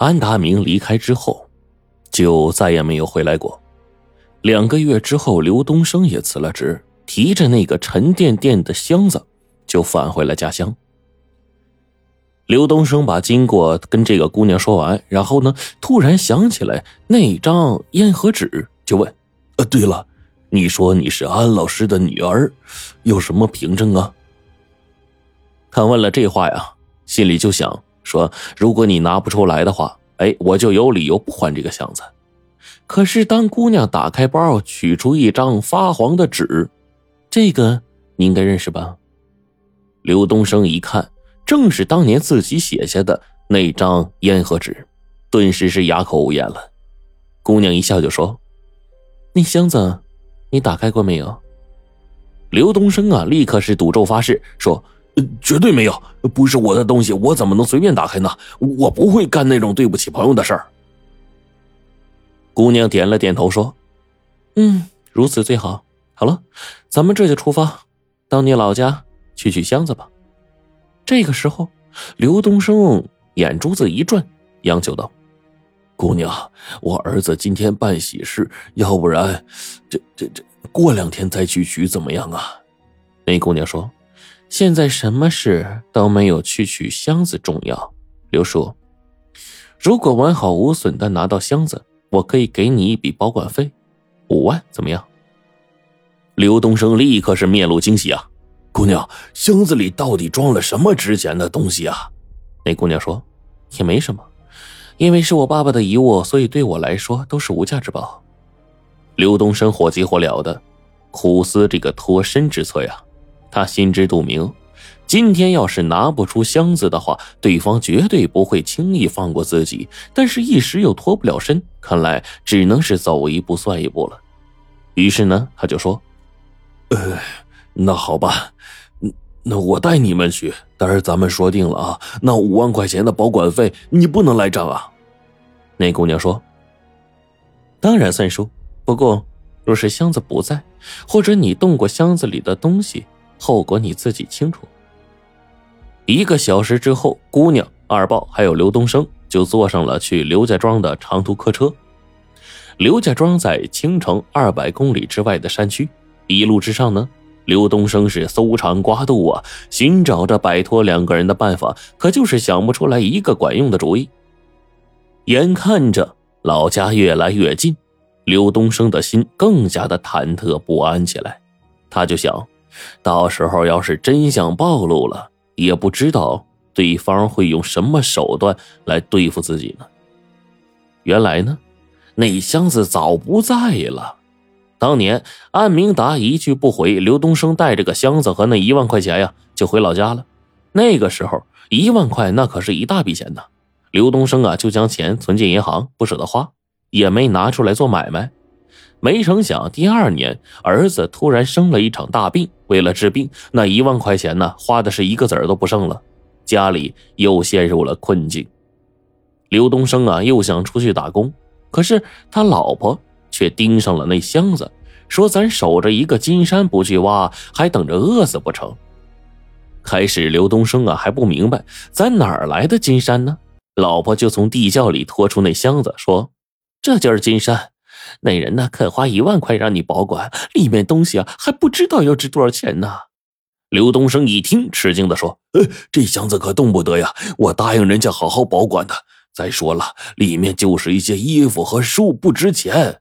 安达明离开之后，就再也没有回来过。两个月之后，刘东升也辞了职，提着那个沉甸甸的箱子，就返回了家乡。刘东升把经过跟这个姑娘说完，然后呢，突然想起来那张烟盒纸，就问：“呃，对了，你说你是安老师的女儿，有什么凭证啊？”他问了这话呀，心里就想说：“如果你拿不出来的话，哎，我就有理由不还这个箱子。”可是当姑娘打开包，取出一张发黄的纸，这个你应该认识吧？刘东升一看。正是当年自己写下的那张烟盒纸，顿时是哑口无言了。姑娘一笑就说：“那箱子，你打开过没有？”刘东升啊，立刻是赌咒发誓说：“绝对没有，不是我的东西，我怎么能随便打开呢？我不会干那种对不起朋友的事儿。”姑娘点了点头说：“嗯，如此最好。好了，咱们这就出发，到你老家去取箱子吧。”这个时候，刘东升眼珠子一转，央求道：“姑娘，我儿子今天办喜事，要不然，这这这过两天再去取怎么样啊？”那姑娘说：“现在什么事都没有去取箱子重要。刘叔，如果完好无损的拿到箱子，我可以给你一笔保管费，五万，怎么样？”刘东升立刻是面露惊喜啊。姑娘，箱子里到底装了什么值钱的东西啊？那姑娘说：“也没什么，因为是我爸爸的遗物，所以对我来说都是无价之宝。”刘东升火急火燎的苦思这个脱身之策呀。他心知肚明，今天要是拿不出箱子的话，对方绝对不会轻易放过自己。但是，一时又脱不了身，看来只能是走一步算一步了。于是呢，他就说：“呃。”那好吧，那我带你们去。但是咱们说定了啊，那五万块钱的保管费你不能赖账啊。那姑娘说：“当然算数，不过若是箱子不在，或者你动过箱子里的东西，后果你自己清楚。”一个小时之后，姑娘、二豹还有刘东升就坐上了去刘家庄的长途客车。刘家庄在青城二百公里之外的山区，一路之上呢。刘东升是搜肠刮肚啊，寻找着摆脱两个人的办法，可就是想不出来一个管用的主意。眼看着老家越来越近，刘东升的心更加的忐忑不安起来。他就想，到时候要是真相暴露了，也不知道对方会用什么手段来对付自己呢。原来呢，那箱子早不在了。当年安明达一去不回，刘东升带着个箱子和那一万块钱呀，就回老家了。那个时候一万块那可是一大笔钱呢。刘东升啊，就将钱存进银行，不舍得花，也没拿出来做买卖。没成想第二年儿子突然生了一场大病，为了治病，那一万块钱呢，花的是一个子儿都不剩了，家里又陷入了困境。刘东升啊，又想出去打工，可是他老婆。却盯上了那箱子，说：“咱守着一个金山不去挖，还等着饿死不成？”开始刘东升啊还不明白，咱哪儿来的金山呢？老婆就从地窖里拖出那箱子，说：“这就是金山。那人呢肯花一万块让你保管，里面东西啊还不知道要值多少钱呢。”刘东升一听，吃惊的说：“呃，这箱子可动不得呀！我答应人家好好保管的。再说了，里面就是一些衣服和书，不值钱。”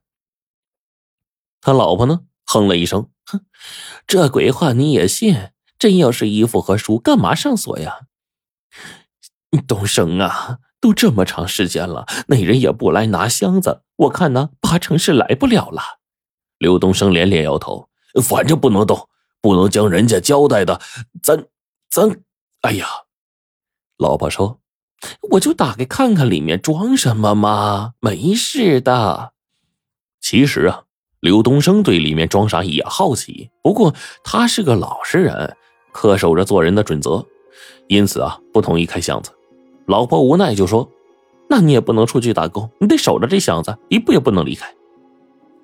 他老婆呢？哼了一声，哼，这鬼话你也信？真要是衣服和书，干嘛上锁呀？东升啊，都这么长时间了，那人也不来拿箱子，我看呢，八成是来不了了。刘东升连连摇头，反正不能动，不能将人家交代的，咱咱，哎呀，老婆说，我就打开看看里面装什么嘛，没事的。其实啊。刘东升对里面装啥也好奇，不过他是个老实人，恪守着做人的准则，因此啊，不同意开箱子。老婆无奈就说：“那你也不能出去打工，你得守着这箱子，一步也不能离开。”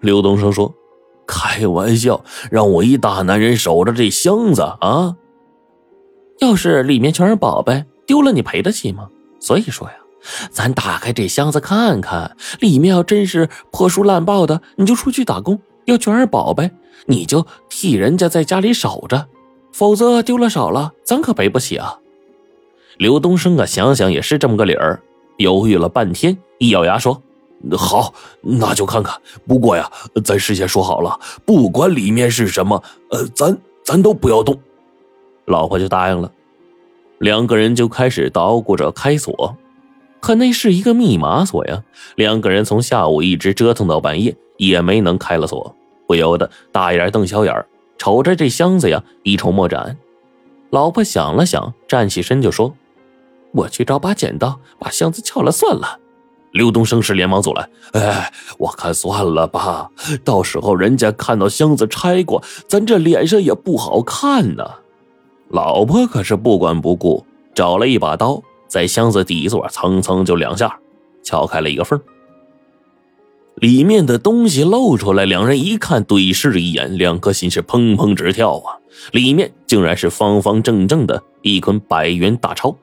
刘东升说：“开玩笑，让我一大男人守着这箱子啊？要是里面全是宝贝，丢了你赔得起吗？所以说呀，咱打开这箱子看看，里面要真是破书烂报的，你就出去打工；要全是宝贝，你就替人家在家里守着。否则丢了少了，咱可赔不起啊！”刘东升啊，想想也是这么个理儿，犹豫了半天，一咬牙说。好，那就看看。不过呀，咱事先说好了，不管里面是什么，呃，咱咱都不要动。老婆就答应了。两个人就开始捣鼓着开锁，可那是一个密码锁呀。两个人从下午一直折腾到半夜，也没能开了锁，不由得大眼瞪小眼，瞅着这箱子呀，一筹莫展。老婆想了想，站起身就说：“我去找把剪刀，把箱子撬了算了。”刘东生是连忙走来，哎，我看算了吧，到时候人家看到箱子拆过，咱这脸上也不好看呢。老婆可是不管不顾，找了一把刀，在箱子底座蹭蹭就两下，撬开了一个缝，里面的东西露出来，两人一看，对视一眼，两颗心是砰砰直跳啊！里面竟然是方方正正的一捆百元大钞。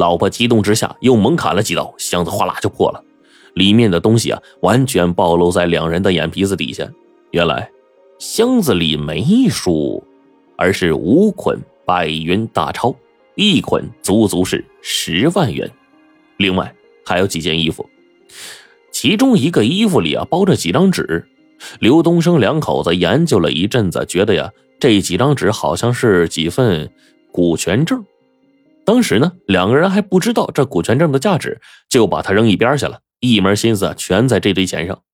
老婆激动之下又猛砍了几刀，箱子哗啦就破了，里面的东西啊完全暴露在两人的眼皮子底下。原来箱子里没书，而是五捆百元大钞，一捆足足是十万元。另外还有几件衣服，其中一个衣服里啊包着几张纸。刘东升两口子研究了一阵子，觉得呀这几张纸好像是几份股权证。当时呢，两个人还不知道这股权证的价值，就把它扔一边去了，一门心思全在这堆钱上。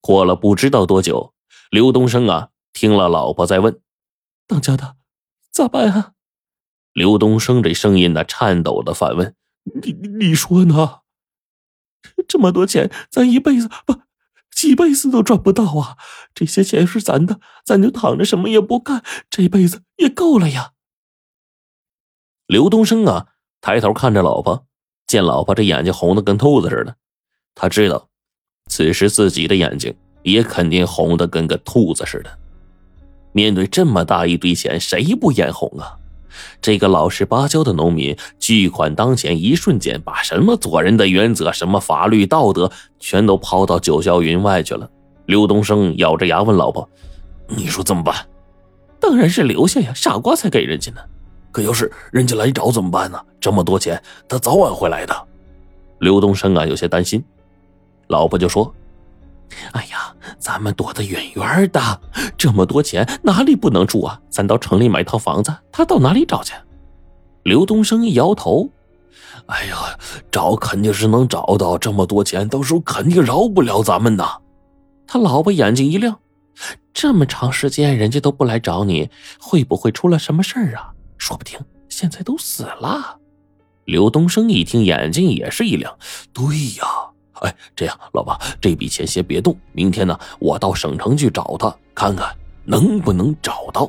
过了不知道多久，刘东升啊听了老婆在问：“当家的咋办啊？”刘东升这声音呢颤抖的反问：“你你说呢？这么多钱，咱一辈子不几辈子都赚不到啊！这些钱是咱的，咱就躺着什么也不干，这辈子也够了呀。”刘东升啊，抬头看着老婆，见老婆这眼睛红的跟兔子似的，他知道，此时自己的眼睛也肯定红的跟个兔子似的。面对这么大一堆钱，谁不眼红啊？这个老实巴交的农民，巨款当前，一瞬间把什么做人的原则、什么法律道德，全都抛到九霄云外去了。刘东升咬着牙问老婆：“你说怎么办？”“当然是留下呀，傻瓜才给人家呢。”可要是人家来找怎么办呢？这么多钱，他早晚会来的。刘东升啊，有些担心。老婆就说：“哎呀，咱们躲得远远的，这么多钱哪里不能住啊？咱到城里买套房子，他到哪里找去？”刘东升一摇头：“哎呀，找肯定是能找到，这么多钱，到时候肯定饶不了咱们呐。”他老婆眼睛一亮：“这么长时间人家都不来找你，会不会出了什么事儿啊？”说不定现在都死了。刘东升一听，眼睛也是一亮。对呀，哎，这样，老爸，这笔钱先别动，明天呢，我到省城去找他，看看能不能找到。